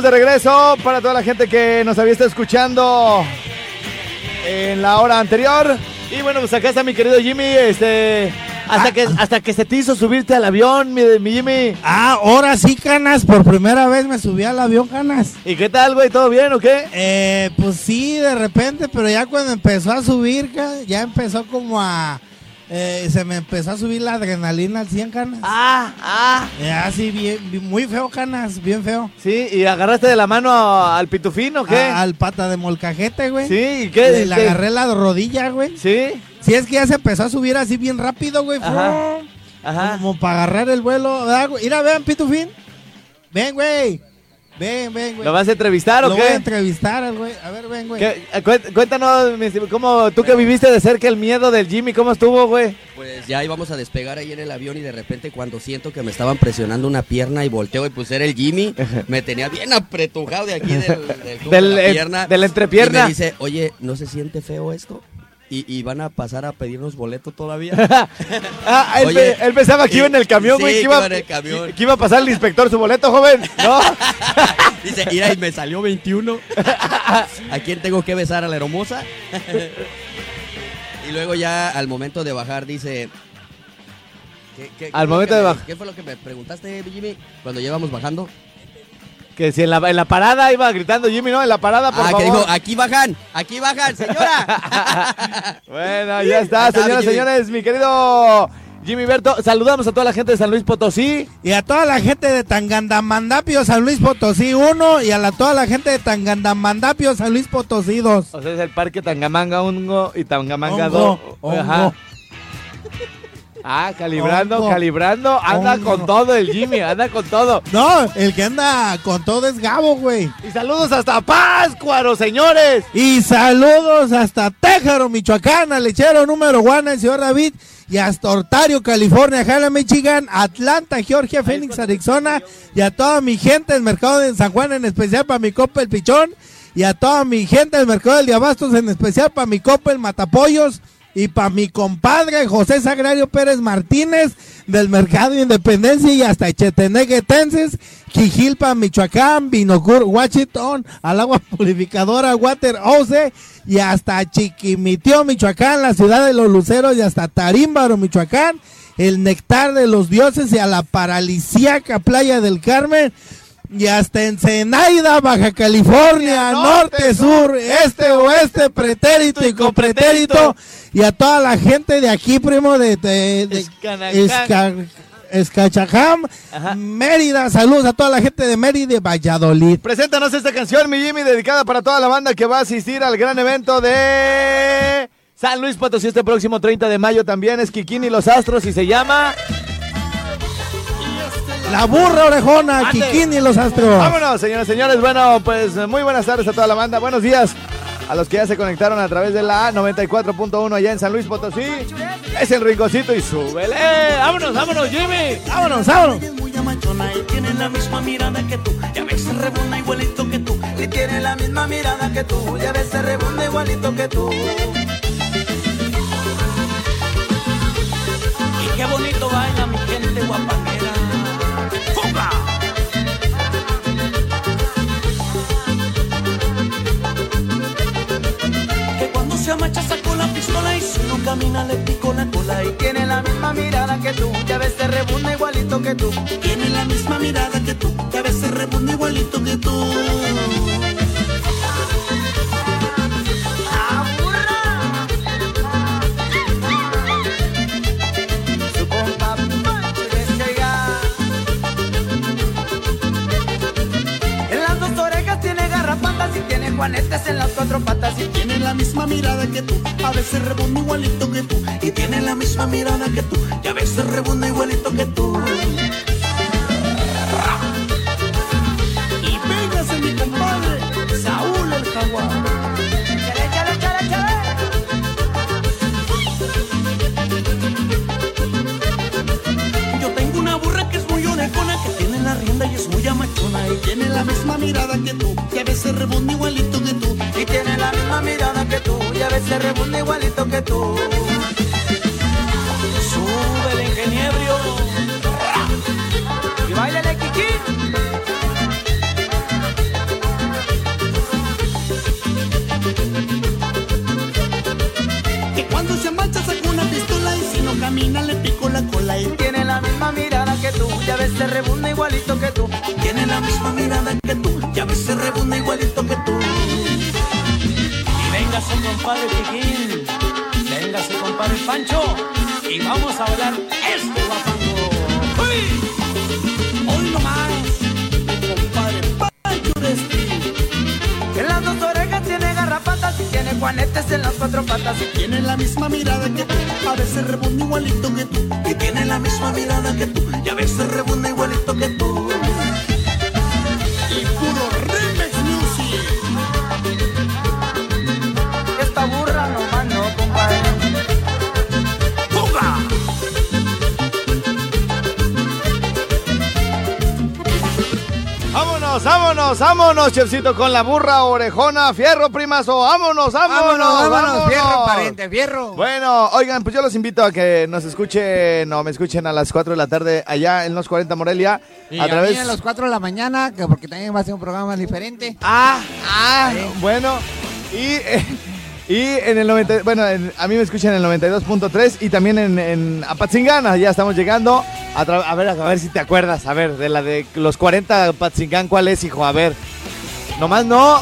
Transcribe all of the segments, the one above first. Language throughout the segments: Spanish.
Estamos de regreso para toda la gente que nos había estado escuchando en la hora anterior. Y bueno, pues acá está mi querido Jimmy, este... Hasta, que, hasta que se te hizo subirte al avión, mi, mi Jimmy. Ah, ahora sí, Canas. Por primera vez me subí al avión, Canas. ¿Y qué tal, güey? ¿Todo bien o qué? Eh, pues sí, de repente, pero ya cuando empezó a subir, ya empezó como a eh, se me empezó a subir la adrenalina al 100 canas. Ah, ah. Eh, así bien, muy feo canas, bien feo. Sí, ¿y agarraste de la mano al pitufín o qué? al pata de molcajete, güey. Sí, ¿y qué? Le, agarré la rodilla, güey. Sí. Sí, es que ya se empezó a subir así bien rápido, güey. Ajá. Ajá. Como para agarrar el vuelo. Mira, vean, pitufín. Ven, güey. Ven, ven, güey. ¿Lo vas a entrevistar o qué? Lo voy a entrevistar, güey. A ver, ven, güey. Eh, cuéntanos, cómo tú que viviste de cerca el miedo del Jimmy, ¿cómo estuvo, güey? Pues ya íbamos a despegar ahí en el avión y de repente cuando siento que me estaban presionando una pierna y volteo y pues era el Jimmy, me tenía bien apretujado de aquí del, del, de la pierna. De la entrepierna. Y me dice, oye, ¿no se siente feo esto? Y, van a pasar a pedirnos boleto todavía. ah, él, pensaba que iba en el camión, güey. que, iba, que iba a pasar el inspector su boleto, joven. No. Dice, mira, y me salió 21. ¿A quién tengo que besar? ¿A la hermosa? y luego ya al momento de bajar dice... al momento de bajar. ¿Qué fue lo que me preguntaste, Jimmy, cuando llevamos bajando? Que si en la, en la parada iba gritando Jimmy, ¿no? En la parada, por ah, que dijo, aquí bajan, aquí bajan, señora. bueno, ya está, señoras y señores, mi querido Jimmy Berto, saludamos a toda la gente de San Luis Potosí. Y a toda la gente de Tangandamandapio, San Luis Potosí 1. Y a la, toda la gente de Tangandamandapio, San Luis Potosí 2. O sea, es el parque Tangamanga 1 y Tangamanga 2. Ajá. Ah, calibrando, calibrando. Anda con todo el Jimmy, anda con todo. No, el que anda con todo es Gabo, güey. Y saludos hasta Páscuaro, señores. Y saludos hasta Téjaro, Michoacán, al lechero número uno, el señor David. Y hasta Ontario, California, Jala, Michigan, Atlanta, Georgia, Phoenix, Arizona. Y a toda mi gente del mercado de San Juan, en especial para mi copa el Pichón. Y a toda mi gente del mercado del Diabastos, en especial para mi copa el Matapollos y para mi compadre José Sagrario Pérez Martínez del Mercado de Independencia y hasta Cheteneguetenses, Quijilpa, Michoacán, Binocur, Washington, al agua purificadora Water Ose y hasta Chiquimitio, Michoacán, la ciudad de los luceros y hasta Tarímbaro, Michoacán, el nectar de los dioses y a la paralisíaca playa del Carmen y hasta Ensenaida, Baja California, norte, sur, este, oeste, pretérito y copretérito, y a toda la gente de aquí, primo, de, de, Escachajam, Mérida, saludos a toda la gente de Mérida y Valladolid. Preséntanos esta canción, mi Jimmy, dedicada para toda la banda que va a asistir al gran evento de San Luis Potosí este próximo 30 de mayo. También, es Kikini y los Astros y se llama... La burra orejona, Kikini y los astros. Vámonos, señores, señores. Bueno, pues muy buenas tardes a toda la banda. Buenos días a los que ya se conectaron a través de la 94.1 allá en San Luis Potosí. Es el rinconcito y súbele. Vámonos, vámonos, Jimmy. Vámonos, vámonos. muy amachona y tiene la misma mirada que tú. Ya ves rebunda igualito que tú. Y tiene la misma mirada que tú. Y a veces rebunda igualito que tú. Y qué bonito baila mi gente guapanguera. Que se amacha sacó la pistola y si no camina le pico la cola. Y tiene la misma mirada que tú. Y a veces rebunda igualito que tú. Tiene la misma mirada que tú. Y a veces rebunda igualito que tú. Juanetes en las cuatro patas y la misma mirada que tú. A veces rebunda igualito que tú. Y tiene la misma mirada que tú. Y a veces rebunda igualito que tú. Y véngase mi compadre, Saúl el jaguar. Chale, chale, chale, chale. Yo tengo una burra que es muy orejona, que tiene la rienda y es muy amachona. Y tiene la misma mirada que tú, y a veces rebunda igualito que tú. Y tiene la misma mirada que tú, y a veces rebunda igualito que tú. Sube el ingeniero. Y bailale, Kiki. Que cuando se marcha saca una pistola y si no camina le pico la cola y tiene la misma mirada que tú, y a veces rebunda igualito que tú. Tiene la misma mirada que tú, y a veces rebunda igualito que tú. Véngase compadre Piquín, véngase compadre Pancho, y vamos a bailar este guapango. ¡Uy! Hoy nomás, compadre Pancho Resti. En las dos orejas tiene garrapatas y tiene juanetes en las cuatro patas y tiene la misma mirada que tú, a veces rebunda igualito que tú. Y tiene la misma mirada que tú, y a veces rebunda igualito que tú. Vámonos, vámonos, chefcito, con la burra orejona, fierro, primazo, vámonos, vámonos, Vámonos, vámonos, vámonos. fierro, pariente, fierro. Bueno, oigan, pues yo los invito a que nos escuchen, o me escuchen a las 4 de la tarde allá en los 40 Morelia, Y a través... mí a las 4 de la mañana, que porque también va a ser un programa diferente. Ah, ah, bueno, y, eh, y en el 90, bueno, en- a mí me escuchan en el 92.3 y también en, en Apatzingán, ya estamos llegando, a, ver, a ver si te acuerdas, a ver, de la de los 40 Apatzingán, ¿cuál es, hijo? A ver, nomás no...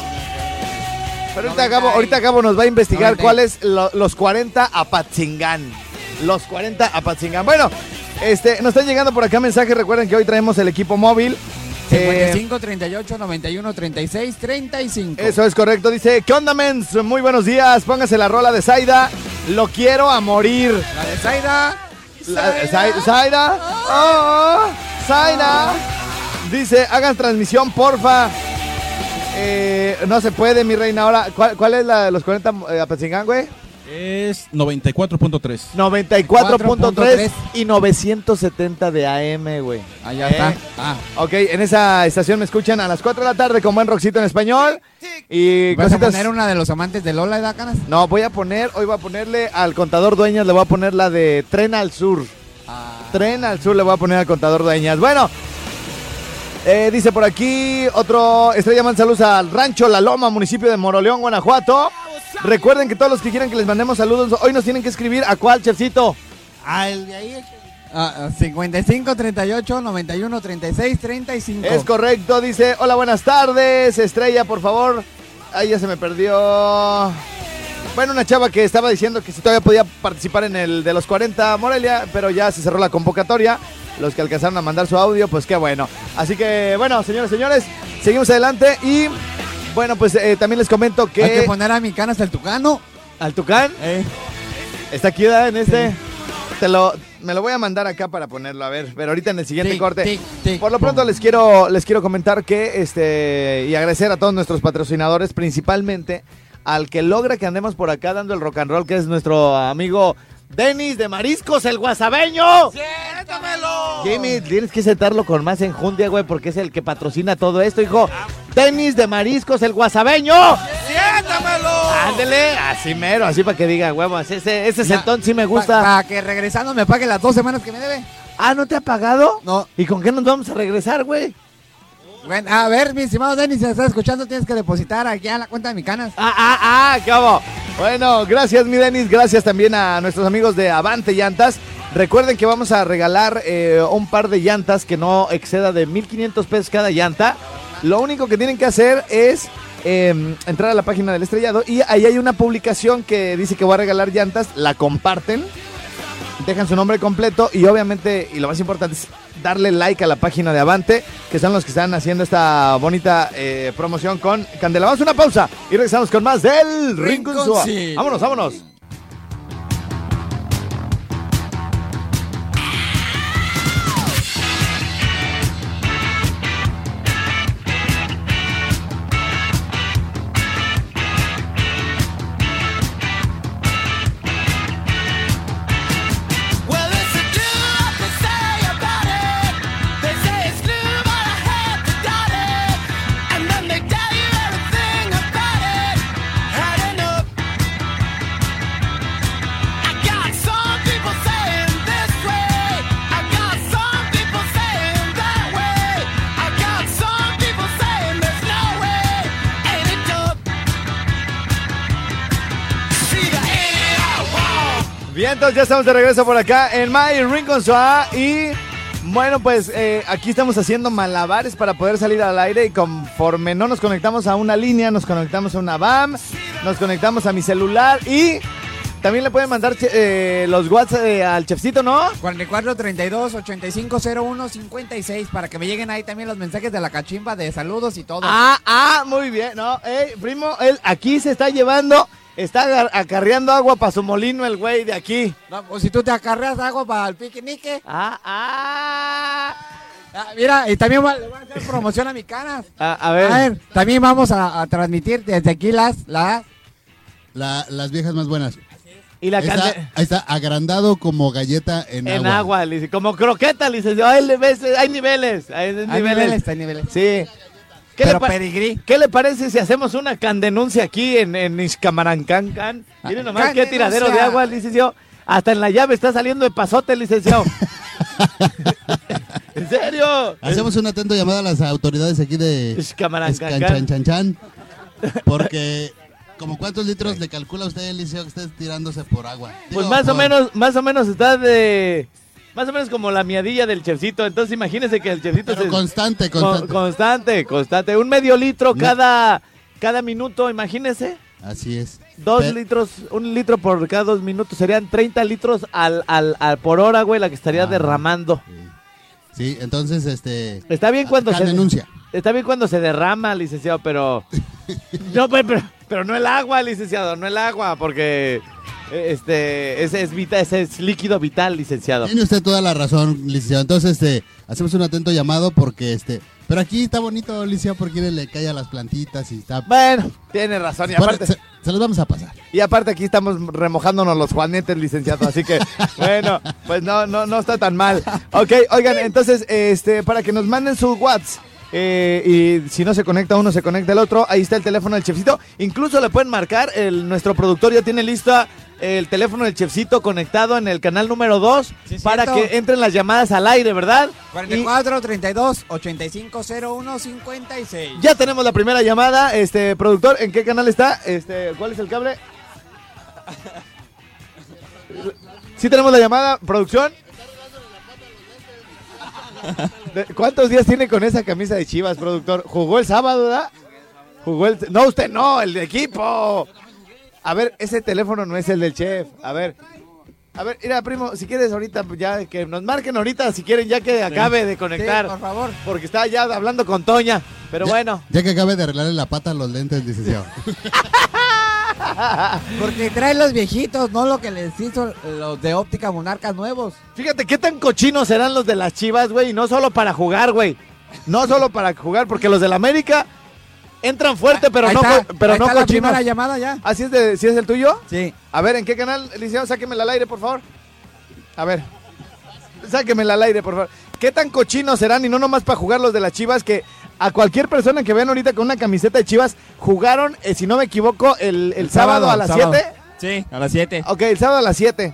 Pero ahorita 90 acabo, ahorita acabo nos va a investigar 90 y- cuál es lo- los 40 Apatzingán. Los 40 Apatzingán. Bueno, este, nos están llegando por acá mensajes. Recuerden que hoy traemos el equipo móvil. Eh, 55, 38, 91, 36, 35. eso es correcto. Dice, ¿qué onda, mens? Muy buenos días. Póngase la rola de Zaida. Lo quiero a morir. La de Zaida. La- Zai- Zaida. Oh, Zaida. Dice, hagan transmisión, porfa. Eh, no se puede, mi reina. Ahora, ¿cuál, cuál es la de los 40 eh, Apatzingán, güey? Es 94.3. 94.3 y 970 de AM, güey. Allá Eh, está. Ah, Ok, en esa estación me escuchan a las 4 de la tarde con buen rockcito en español. Y ¿Vas a poner una de los amantes de Lola, ¿verdad, Canas? No, voy a poner, hoy voy a ponerle al contador Dueñas, le voy a poner la de Tren al Sur. Ah, Tren al Sur le voy a poner al contador Dueñas. Bueno, eh, dice por aquí otro Estrella Man saludos al Rancho La Loma, municipio de Moroleón, Guanajuato. Recuerden que todos los que quieran que les mandemos saludos, hoy nos tienen que escribir a cuál, chefcito. El de ahí. ah, ah, 55, 38, 91, 36, 35. Es correcto, dice, hola, buenas tardes, Estrella, por favor. Ay, ya se me perdió. Bueno, una chava que estaba diciendo que si todavía podía participar en el de los 40 Morelia, pero ya se cerró la convocatoria. Los que alcanzaron a mandar su audio, pues qué bueno. Así que, bueno, señores, señores, seguimos adelante y, bueno, pues eh, también les comento que... Hay que poner a mi Canas el Tucano. Al Tucán, Eh, está aquí, ¿verdad? En este... Te lo, me lo voy a mandar acá para ponerlo, a ver, pero ahorita en el siguiente tic, corte. tic, tic, Por lo pronto les quiero, les quiero comentar que este y agradecer a todos nuestros patrocinadores, principalmente al que logra que andemos por acá dando el rock and roll, que es nuestro amigo Denis de Mariscos, el guasabeño. ¡Siéntamelo! Jimmy, tienes que sentarlo con más enjundia, güey, porque es el que patrocina todo esto, hijo. Denis de Mariscos, el guasabeño. ¡Siéntamelo! Ándele, así mero, así para que diga, huevos, ese, ese sentón sí me Para gusta. que regresando me pague las dos semanas que me debe. Ah, ¿no te ha pagado? No. ¿Y con qué nos vamos a regresar, güey? Bueno, a ver, mi estimado Denis, si me estás escuchando, tienes que depositar aquí a la cuenta de mi canas. Ah, ah, ah, cabo. Bueno, gracias, mi Denis. Gracias también a nuestros amigos de Avante Llantas. Recuerden que vamos a regalar eh, un par de llantas que no exceda de 1500 pesos cada llanta. Lo único que tienen que hacer es eh, entrar a la página del estrellado y ahí hay una publicación que dice que va a regalar llantas. La comparten, dejan su nombre completo y obviamente, y lo más importante es darle like a la página de Avante, que son los que están haciendo esta bonita eh, promoción con Candela. Vamos a una pausa y regresamos con más del Rincón. Vámonos, vámonos. Entonces ya estamos de regreso por acá en My Rincón Sua y bueno, pues eh, aquí estamos haciendo malabares para poder salir al aire y conforme no nos conectamos a una línea, nos conectamos a una BAM, nos conectamos a mi celular y también le pueden mandar eh, los WhatsApp eh, al chefcito, ¿no? 44 32 85 01 56 para que me lleguen ahí también los mensajes de la cachimba de saludos y todo. Ah, ah, muy bien, ¿no? Ey, primo, él aquí se está llevando, está acarreando agua para su molino el güey de aquí. No, pues si tú te acarreas algo para el piquenique. Ah, ah. Ah, mira, y también va- le voy a hacer promoción a mi canas. A, a ver. A ver, también vamos a, a transmitir desde aquí las, las La- las viejas más buenas. y la Está, ahí está agrandado como galleta en, En agua. agua, lic- como croqueta, licenciado. Hay, niveles, hay niveles. Hay niveles. hay niveles, hay niveles. Sí. ¿Qué, Pero le pa- pedigrí. ¿Qué le parece si hacemos una candenuncia aquí en, en Ixcamarancancan? Miren nomás qué tiradero de agua, licenciado. Hasta en la llave está saliendo de pasote, licenciado. ¿En serio? Hacemos un atento llamado a las autoridades aquí de. Escanchanchan, Porque, como cuántos litros le calcula usted, Eliseo, que esté tirándose por agua? Pues más o menos, más o menos está de... Más o menos como la miadilla del chefcito. Entonces imagínese que el chefcito Pero se... constante, Con- constante. constante, constante. Un medio litro No. cada, cada minuto, imagínese. Así es. Dos litros, un litro por cada dos minutos. Serían 30 litros al, al, al- por hora, güey, la que estaría Ah. derramando. Sí, entonces, este... Está bien cuando se... denuncia. Está bien cuando se derrama, licenciado, pero... no, pero, pero no el agua, licenciado, no el agua, porque... Este, ese es, ese es líquido vital, licenciado. Tiene usted toda la razón, licenciado. Entonces, este, hacemos un atento llamado porque, este... Pero aquí está bonito, licenciado, porque le cae a las plantitas y está... Bueno, tiene razón. Y aparte, se, se los vamos a pasar. Y aparte aquí estamos remojándonos los juanetes, licenciado, así que bueno, pues no, no, no está tan mal. Ok, oigan, entonces, este, para que nos manden su WhatsApp. eh, y si no se conecta uno, se conecta el otro. Ahí está el teléfono del chefcito. Incluso le pueden marcar. El, nuestro productor ya tiene lista el teléfono del chefcito conectado en el canal número 2 Sí, es para que entren las llamadas al aire, ¿verdad? Y 44 32 85 01 56. ya tenemos la primera llamada. Este, productor, ¿en qué canal está? Este, ¿cuál es el cable? Sí tenemos la llamada, producción. ¿De- ¿Cuántos días tiene con esa camisa de Chivas, productor? ¿Jugó el sábado, verdad? Jugó el... No, usted no, el de equipo. A ver, ese teléfono no es el del chef. A ver. A ver, mira, primo, si quieres ahorita, pues ya que nos marquen ahorita, si quieren, ya que acabe de conectar. Sí, por favor. Porque está ya hablando con Toña. Pero Ya- bueno. Ya que acabe de arreglarle la pata a los lentes, licenciado. Porque trae los viejitos, no lo que les hizo los de óptica monarcas nuevos. Fíjate qué tan cochinos serán los de las chivas, güey. Y no solo para jugar, güey. No solo para jugar, porque los del América Entran fuerte, pero Ahí no, está, pero ahí no está la cochinos. primera llamada ya. ¿Así es, de, ¿sí es el tuyo? Sí. A ver, ¿en qué canal, licenciado? Sáquemela al aire, por favor. A ver. Sáquemela al aire, por favor. ¿Qué tan cochinos serán? Y no nomás para jugar los de las chivas, que a cualquier persona que vean ahorita con una camiseta de chivas, jugaron, eh, si no me equivoco, el, el sábado, a las sábado. 7. Sí, a las 7. Ok, el sábado a las 7.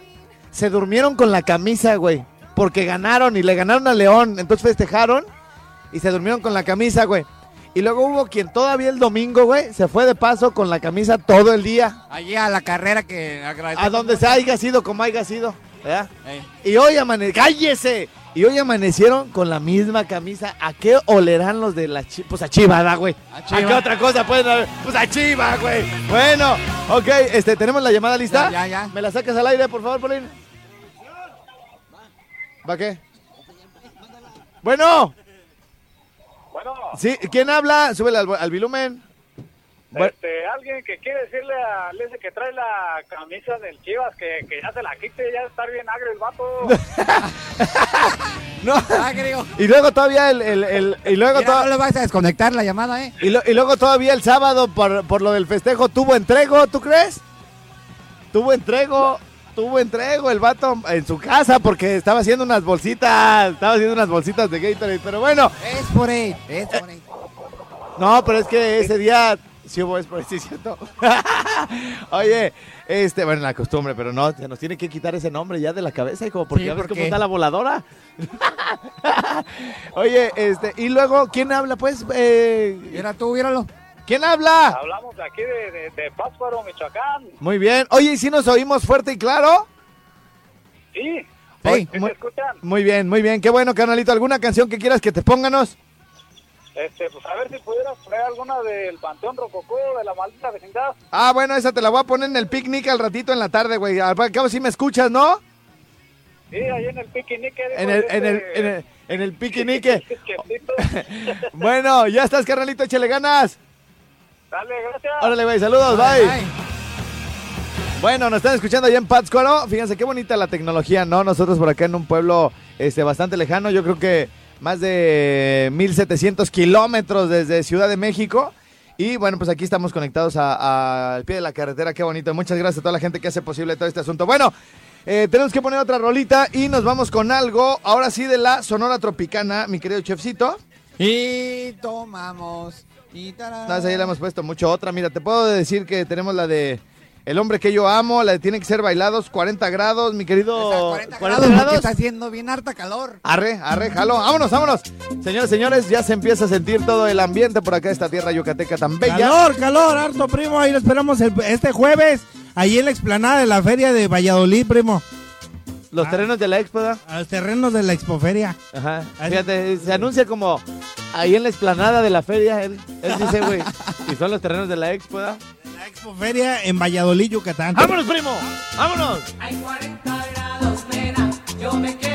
Se durmieron con la camisa, güey. Porque ganaron y le ganaron a León. Entonces festejaron y se durmieron con la camisa, güey. Y luego hubo quien todavía el domingo, güey, se fue de paso con la camisa todo el día. Allí a la carrera que agradecemos A donde se haya sido, como haya sido. ¿verdad? Ey. Y hoy amanecieron, cállese. Y hoy amanecieron con la misma camisa. ¿A qué olerán los de la? Pues a Chivas, güey. A ¿A, qué otra cosa pueden haber? Pues a Chivas, güey. Bueno, ok, este, ¿tenemos la llamada lista? Ya, ya, ya. ¿Me la sacas al aire, por favor, Polín? ¿Va qué? Bueno, Bueno, sí, ¿quién habla? Súbele al, al volumen. Bueno, este, alguien que quiere decirle a ese que trae la camisa del Chivas que, que ya se la quite, ya está bien agrio el vato. no. Digo. Y luego todavía el, el- el- y luego Mira, no le vas a desconectar la llamada, ¿eh? y, lo- y luego todavía el sábado por, por lo del festejo tuvo entrego, ¿tú crees? Tuvo entrego, tuvo entrego el vato en su casa porque estaba haciendo unas bolsitas, estaba haciendo unas bolsitas de Gatorade, pero bueno, Es por ahí, es por ahí. no, pero es que ese día sí hubo es por sí, cierto. Oye, este, bueno, la costumbre, pero no, se nos tiene que quitar ese nombre ya de la cabeza, hijo, porque Sí, ya ves ¿por cómo está la voladora. Oye, este, y luego, ¿quién habla? Pues, eh, Mira tú, míralo. ¿Quién habla? Hablamos de aquí de, de, de Pátzcuaro, Michoacán. Muy bien. Oye, ¿y si nos oímos fuerte y claro? Sí, Sí. ¿sí muy, escuchan? muy bien, muy bien. Qué bueno, carnalito. ¿Alguna canción que quieras que te pónganos? Este, pues a ver si pudieras poner alguna del Panteón Rococó, de la maldita vecindad. Ah, bueno, esa te la voy a poner en el picnic al ratito en la tarde, güey. Al cabo si me escuchas, ¿no? Sí, ahí en el piquinique. dijo En el, en el, este- en el, en el piquinique. Quietito. Bueno, ya estás, carnalito. Échale ganas. Dale, gracias. Órale, güey. Saludos, bye. Bueno, nos están escuchando allá en Pátzcuaro. Fíjense qué bonita la tecnología, ¿no? Nosotros por acá en un pueblo este, bastante lejano, yo creo que más de 1700 kilómetros desde Ciudad de México. Y bueno, pues aquí estamos conectados a- a- al pie de la carretera. Qué bonito. Muchas gracias a toda la gente que hace posible todo este asunto. Bueno, eh, tenemos que poner otra rolita y nos vamos con algo, ahora sí, de la Sonora Tropicana, mi querido chefcito. Y tomamos. Y tarán. No, esa ya le hemos puesto mucho. Otra, mira, te puedo decir que tenemos la de El hombre que yo amo, la de Tiene que ser bailados, 40 grados, mi querido. Esa, 40 grados, está haciendo bien harta calor. Arre, arre, jalo. Vámonos, vámonos. Señores, señores, ya se empieza a sentir todo el ambiente por acá, esta tierra yucateca tan bella. Calor, calor, harto, primo. Ahí lo esperamos el- este jueves, ahí en la explanada de la feria de Valladolid, primo. Los terrenos de la expo, ¿verdad? A los terrenos de la expoferia. Ajá. Fíjate, se anuncia como ahí en la explanada de la feria. Él, él dice, güey. Y son los terrenos de la expo, ¿verdad? La expoferia en Valladolid, Yucatán. ¡Vámonos, primo! ¡Vámonos! Hay 40 grados, nena, yo me quiero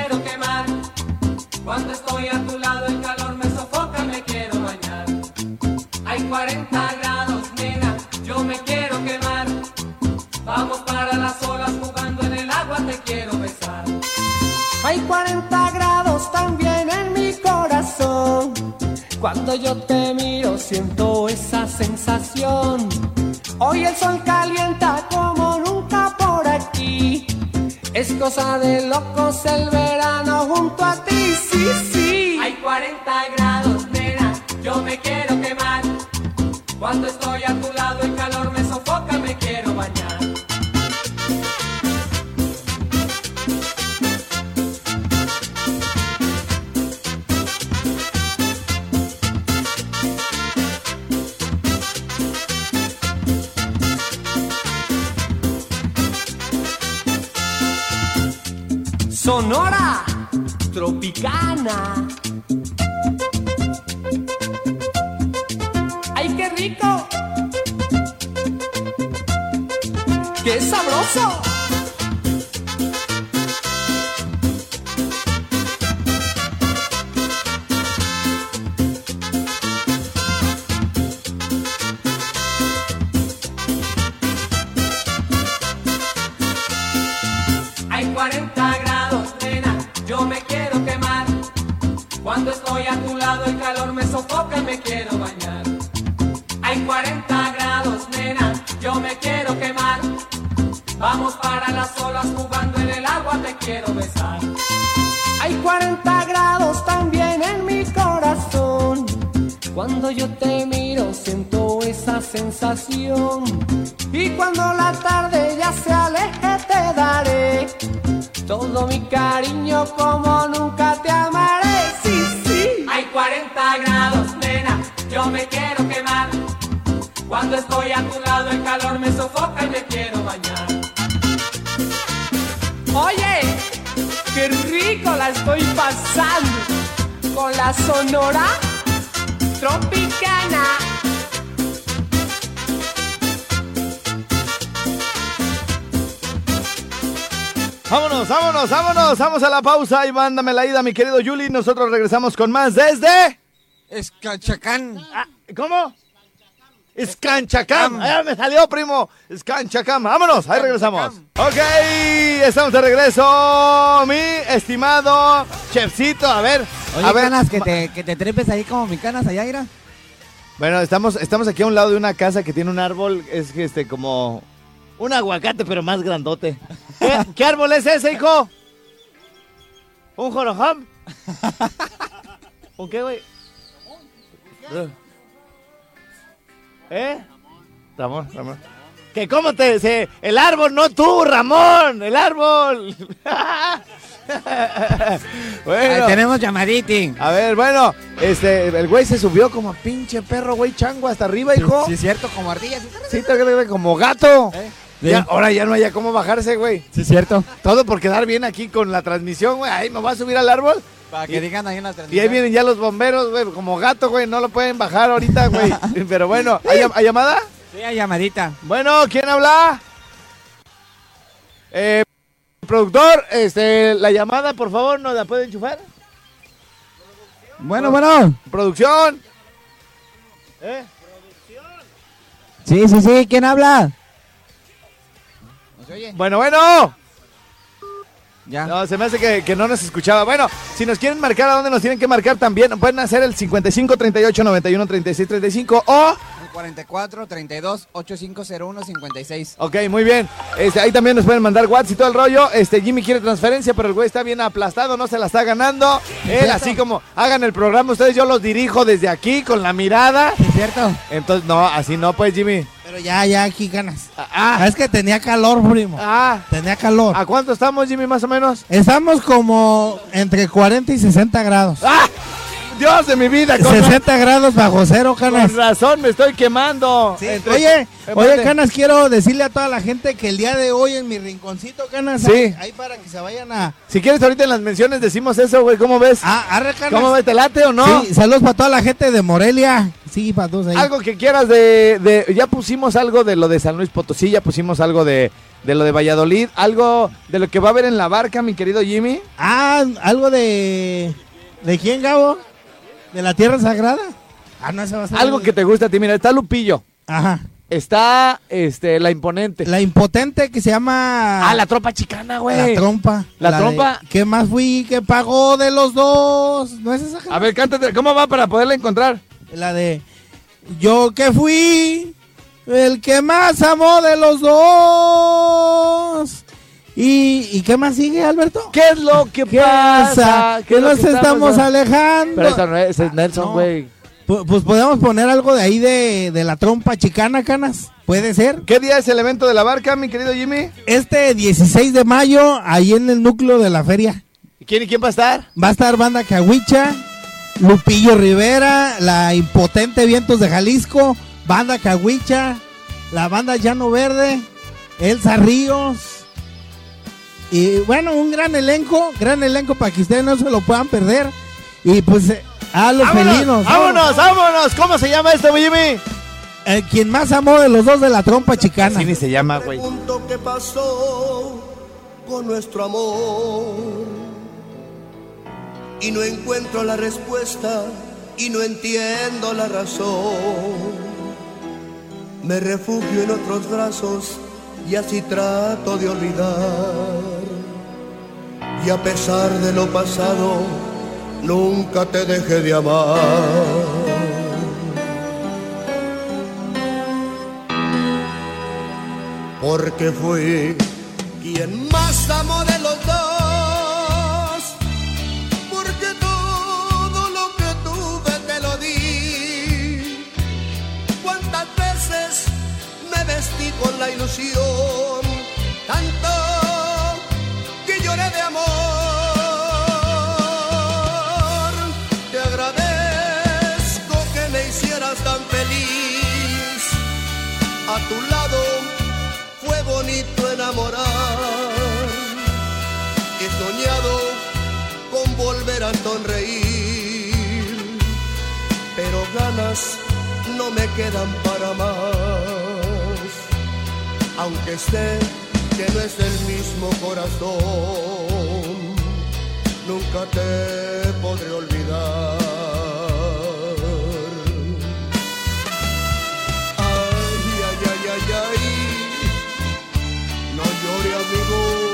Sonora Tropicana. ¡Ay, qué rico! ¡Qué sabroso! Miro siento esa sensación. Y cuando la tarde ya se aleje te daré todo mi cariño como nunca te amaré. Sí, sí. Hay 40 grados, nena, yo me quiero quemar. Cuando estoy a tu lado el calor me sofoca y me quiero bañar. Oye, qué rico la estoy pasando con la sonora tropicana. Vámonos, vámonos, vámonos. Vamos a la pausa y mándame la ida, mi querido Yuli. Nosotros regresamos con más desde. Escachacán. Ah, ¿Cómo? Escanchacam. Ah, me salió, primo. Escanchacam. Vámonos, ahí regresamos. Ok, estamos de regreso. Mi estimado chefcito, a ver. Oye, a ver. canas, que te, que te trepes ahí como mi canas allá, Ira. Bueno, estamos, estamos aquí a un lado de una casa que tiene un árbol, es que este como un aguacate, pero más grandote. ¿Qué, qué árbol es ese, hijo? ¿Un jorojam? ¿Un qué, güey? ¿Eh? Ramón, Ramón. Que cómo te... Se, el árbol, no tú, Ramón, el árbol. bueno. Ahí tenemos llamaditi. A ver, bueno, este, el güey se subió como pinche perro, güey, chango, hasta arriba, hijo. Sí, es cierto, como ardillas. Sí, que como gato. ¿Eh? Ya, ahora ya no haya cómo bajarse, güey. Sí, es cierto. Todo por quedar bien aquí con la transmisión, güey. Ahí me voy a subir al árbol. Para que digan ahí en la Y transmisión. ahí vienen ya los bomberos, güey, como gato, güey. No lo pueden bajar ahorita, güey. Pero bueno, ¿hay, hay llamada? Sí, hay llamadita. Bueno, ¿quién habla? Eh, productor, este, la llamada, por favor, ¿nos la puede enchufar? Bueno, bueno. Producción. ¿Eh? Sí, sí, sí. ¿Quién habla? Bueno, bueno. Ya. No, se me hace que, que no nos escuchaba. Bueno, si nos quieren marcar, ¿a dónde nos tienen que marcar también? Pueden hacer el 55 38 91 36 35 o... 44 32 8501 56. Ok, muy bien. Este, ahí también nos pueden mandar WhatsApp y todo el rollo. Este, Jimmy quiere transferencia, pero el güey está bien aplastado, no se la está ganando. Él, así como hagan el programa, ustedes yo los dirijo desde aquí con la mirada. ¿Es cierto? Entonces, no, así no, pues, Jimmy. Pero ya, ya, aquí ganas. Ah, Es que tenía calor, primo. ah. Tenía calor. ¿A cuánto estamos, Jimmy, más o menos? Estamos como entre 40 y 60 grados. ¡Ah! Dios de mi vida, con, 60 grados bajo cero, canas. con razón me estoy quemando. Sí, Entre- Oye, oye, Espérate. Canas, quiero decirle a toda la gente que el día de hoy en mi rinconcito, Canas, Sí. ahí, ahí para que se vayan a... Si quieres, ahorita en las menciones decimos eso, güey. ¿Cómo ves? Ah, arre, Canas. ¿Cómo ves? ¿Te late o no? Sí, saludos para toda la gente de Morelia. Sí, para todos ahí. Algo que quieras de, de- Ya pusimos algo de lo de San Luis Potosí, ya pusimos algo de, de lo de Valladolid, algo de lo que va a haber en la barca, mi querido Jimmy. Ah, algo de... ¿De quién, Gabo? ¿De la Tierra Sagrada? Ah, no, ese va a ser... Algo que te gusta a ti, mira, está Lupillo, Ajá. está este la imponente. La impotente que se llama... Ah, la tropa chicana, güey. La trompa. La de- trompa. ¿Qué más fui que pagó de los dos? ¿No es esa? A ver, cántate, ¿cómo va para poderla encontrar? La de yo que fui el que más amó de los dos. ¿Y, y qué más sigue, Alberto? ¿Qué es lo que ¿Qué pasa? Que lo nos estamos alejando. Pero eso no es, Nelson, güey. Pu- Pues podemos poner algo de ahí de, de la trompa chicana, canas. ¿Puede ser? ¿Qué día es el evento de la barca, mi querido Jimmy? Este 16 de mayo, ahí en el núcleo de la feria. ¿Quién y quién va a estar? Va a estar Banda Cahuicha, Lupillo Rivera, la impotente Vientos de Jalisco, Banda Cahuicha, la banda Llano Verde, Elsa Ríos. Y bueno, un gran elenco, gran elenco para que ustedes no se lo puedan perder. Y pues eh, a los felinos. ¡Vámonos, vámonos! ¿Cómo se llama esto, Jimmy? Eh, quien más amó de los dos de la trompa chicana. Así ni se llama, güey. pregunto qué pasó con nuestro amor. Y no encuentro la respuesta y no entiendo la razón. Me refugio en otros brazos y así trato de olvidar y a pesar de lo pasado, nunca te dejé de amar. Porque fui quien más amó de los dos, porque todo lo que tuve te lo di. ¿Cuántas veces me vestí con la ilusión? A tu lado fue bonito enamorar. He soñado con volver a sonreír, pero ganas no me quedan para más. Aunque sé que no es el mismo corazón, nunca te podré olvidar. Ay, ay, no llore amigo.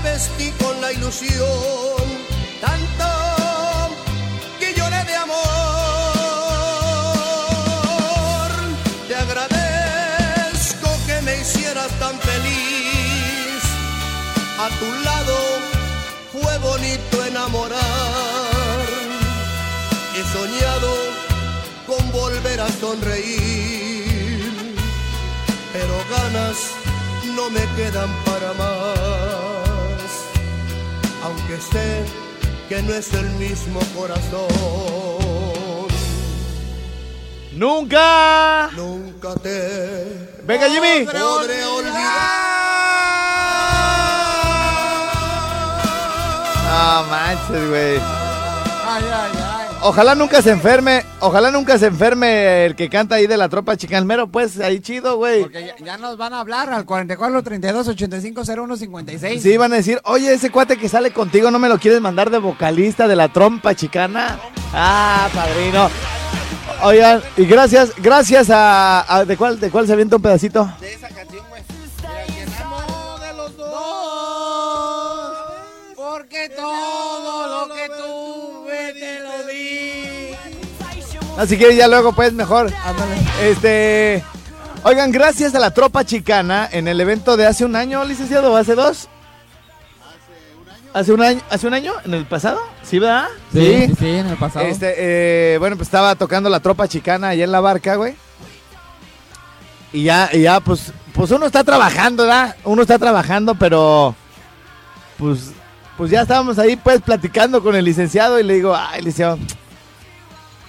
Me vestí con la ilusión, tanto que lloré de amor. Te agradezco que me hicieras tan feliz a tu lado fue bonito enamorar. He soñado con volver a sonreír, pero ganas no me quedan para más. Aunque sé que no es el mismo corazón. ¡Nunca! Nunca te Venga, Jimmy. podré olvidar. No manches, güey. Ay, ay. Ojalá nunca se enferme, ojalá nunca se enferme el que canta ahí de la tropa chicalmero, pues ahí chido, güey. Porque ya, ya nos van a hablar al 44 32 85 01 56. Sí, van a decir, oye, ese cuate que sale contigo, ¿no me lo quieres mandar de vocalista de la trompa chicana? Ah, padrino. Oigan, y gracias, gracias a, a- ¿de cuál, de cuál se avienta un pedacito? De esa canción, güey. Mira, de los dos. Porque todo lo que tuve Si quieres ya luego, pues mejor. Este, oigan, gracias a la tropa chicana en el evento de hace un año, licenciado, ¿o hace dos? Hace un año, hace un año, en el pasado, ¿sí, verdad? Sí, sí, sí, en el pasado. Este, eh, bueno, pues estaba tocando la tropa chicana allá en la barca, güey. Y ya, y ya, pues, pues uno está trabajando, ¿verdad? Uno está trabajando, pero, pues, pues ya estábamos ahí, pues, platicando con el licenciado y le digo, ay, licenciado,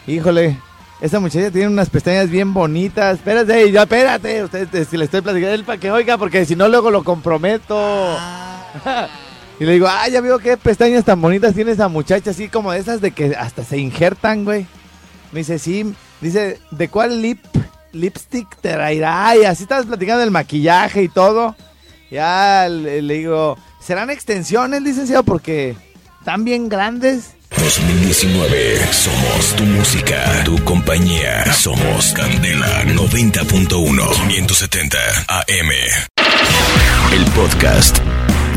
híjole, esa muchacha tiene unas pestañas bien bonitas, espérate, ya, espérate, usted, este, si le estoy platicando él para que oiga, porque si no luego lo comprometo. Y le digo, ay, ya veo qué pestañas tan bonitas tiene esa muchacha, así como de esas de que hasta se injertan, güey. Me dice, sí, dice, ¿de cuál lip, lipstick te traerá? Y así estabas platicando del maquillaje y todo. Ya le, le digo, ¿serán extensiones, licenciado? Porque están bien grandes. 2019. Somos tu música, tu compañía. Somos Candela 90.1 570 AM. El podcast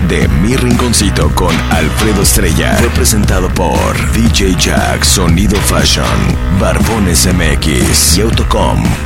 de Mi Rinconcito con Alfredo Estrella fue presentado por DJ Jack Sonido Fashion, Barbones MX y Autocom.mx.